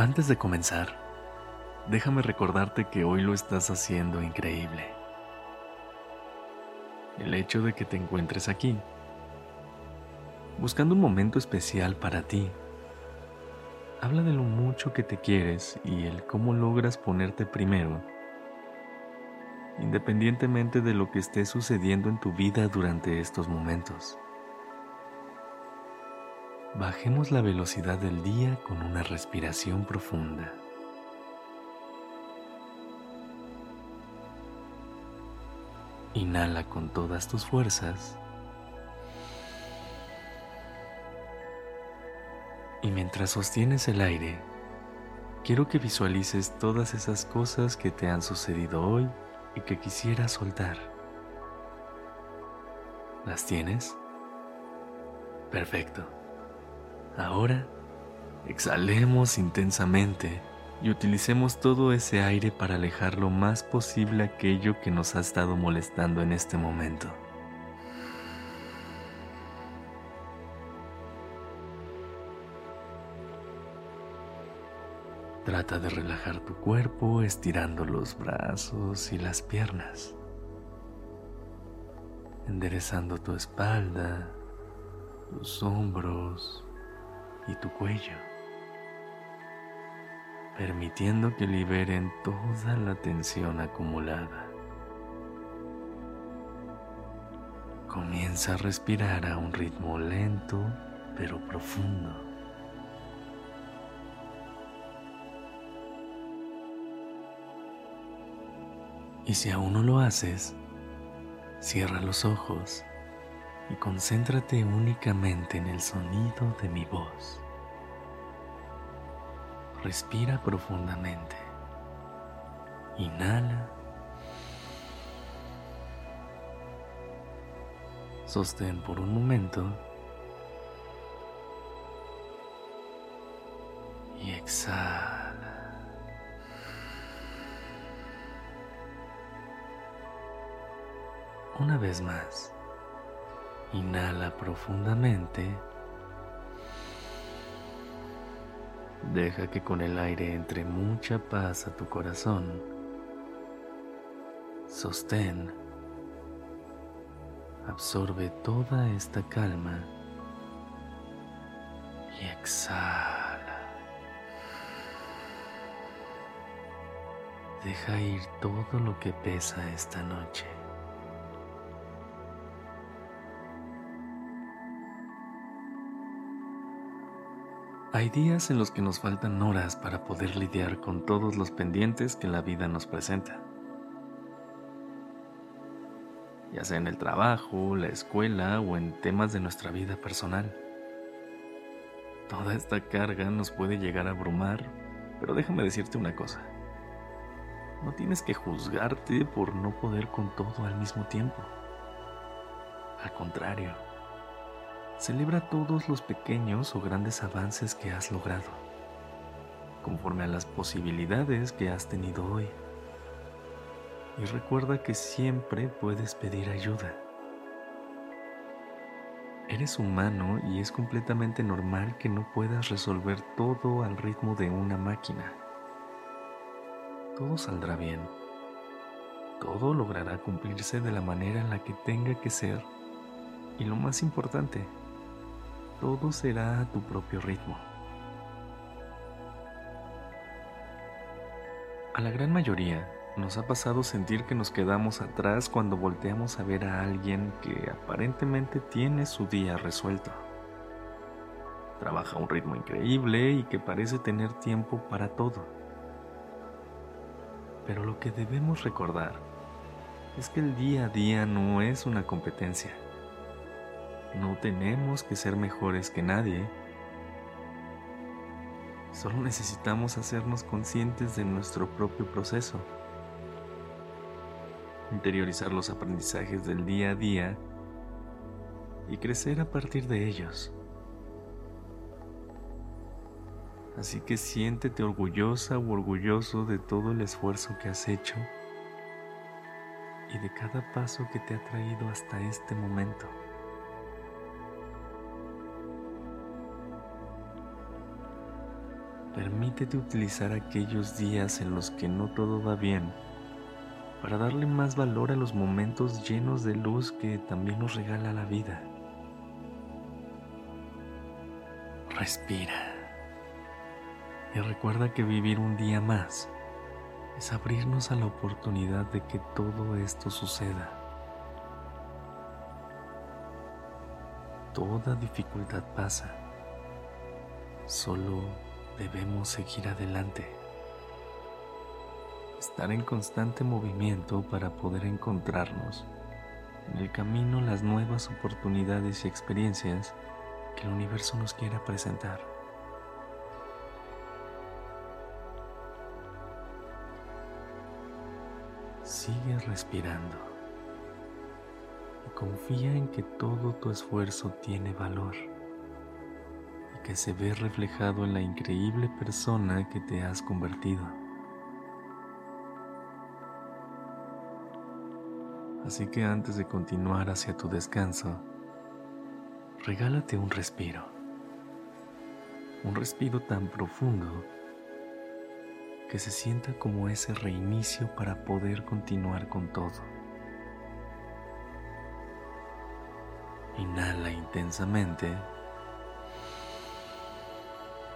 Antes de comenzar, déjame recordarte que hoy lo estás haciendo increíble. El hecho de que te encuentres aquí, buscando un momento especial para ti, habla de lo mucho que te quieres y el cómo logras ponerte primero, independientemente de lo que esté sucediendo en tu vida durante estos momentos. Bajemos la velocidad del día con una respiración profunda. Inhala con todas tus fuerzas. Y mientras sostienes el aire, quiero que visualices todas esas cosas que te han sucedido hoy y que quisieras soltar. ¿Las tienes? Perfecto. Ahora, exhalemos intensamente y utilicemos todo ese aire para alejar lo más posible aquello que nos ha estado molestando en este momento. Trata de relajar tu cuerpo estirando los brazos y las piernas, enderezando tu espalda, tus hombros, y tu cuello, permitiendo que liberen toda la tensión acumulada. Comienza a respirar a un ritmo lento pero profundo. Y si aún no lo haces, cierra los ojos y concéntrate únicamente en el sonido de mi voz. Respira profundamente. Inhala. Sostén por un momento. Y exhala. Una vez más. Inhala profundamente. Deja que con el aire entre mucha paz a tu corazón. Sostén. Absorbe toda esta calma y exhala. Deja ir todo lo que pesa esta noche. Hay días en los que nos faltan horas para poder lidiar con todos los pendientes que la vida nos presenta. Ya sea en el trabajo, la escuela o en temas de nuestra vida personal. Toda esta carga nos puede llegar a abrumar, pero déjame decirte una cosa. No tienes que juzgarte por no poder con todo al mismo tiempo. Al contrario, Celebra todos los pequeños o grandes avances que has logrado, conforme a las posibilidades que has tenido hoy. Y recuerda que siempre puedes pedir ayuda. Eres humano y es completamente normal que no puedas resolver todo al ritmo de una máquina. Todo saldrá bien. Todo logrará cumplirse de la manera en la que tenga que ser. Y lo más importante, todo será a tu propio ritmo. A la gran mayoría nos ha pasado sentir que nos quedamos atrás cuando volteamos a ver a alguien que aparentemente tiene su día resuelto. Trabaja a un ritmo increíble y que parece tener tiempo para todo. Pero lo que debemos recordar es que el día a día no es una competencia no tenemos que ser mejores que nadie. Solo necesitamos hacernos conscientes de nuestro propio proceso, interiorizar los aprendizajes del día a día y crecer a partir de ellos. Así que siéntete orgullosa o orgulloso de todo el esfuerzo que has hecho y de cada paso que te ha traído hasta este momento. Permítete utilizar aquellos días en los que no todo va bien para darle más valor a los momentos llenos de luz que también nos regala la vida. Respira y recuerda que vivir un día más es abrirnos a la oportunidad de que todo esto suceda. Toda dificultad pasa, solo debemos seguir adelante. Estar en constante movimiento para poder encontrarnos en el camino las nuevas oportunidades y experiencias que el universo nos quiera presentar. Sigue respirando y confía en que todo tu esfuerzo tiene valor que se ve reflejado en la increíble persona que te has convertido. Así que antes de continuar hacia tu descanso, regálate un respiro. Un respiro tan profundo que se sienta como ese reinicio para poder continuar con todo. Inhala intensamente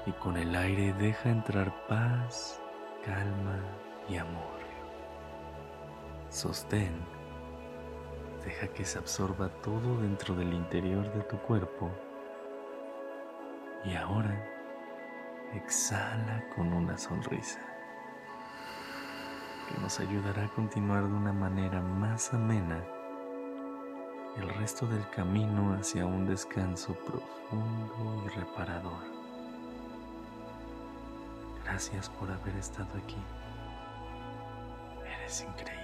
y con el aire deja entrar paz, calma y amor. Sostén, deja que se absorba todo dentro del interior de tu cuerpo y ahora exhala con una sonrisa que nos ayudará a continuar de una manera más amena el resto del camino hacia un descanso profundo y reparador. Gracias por haber estado aquí. Eres increíble.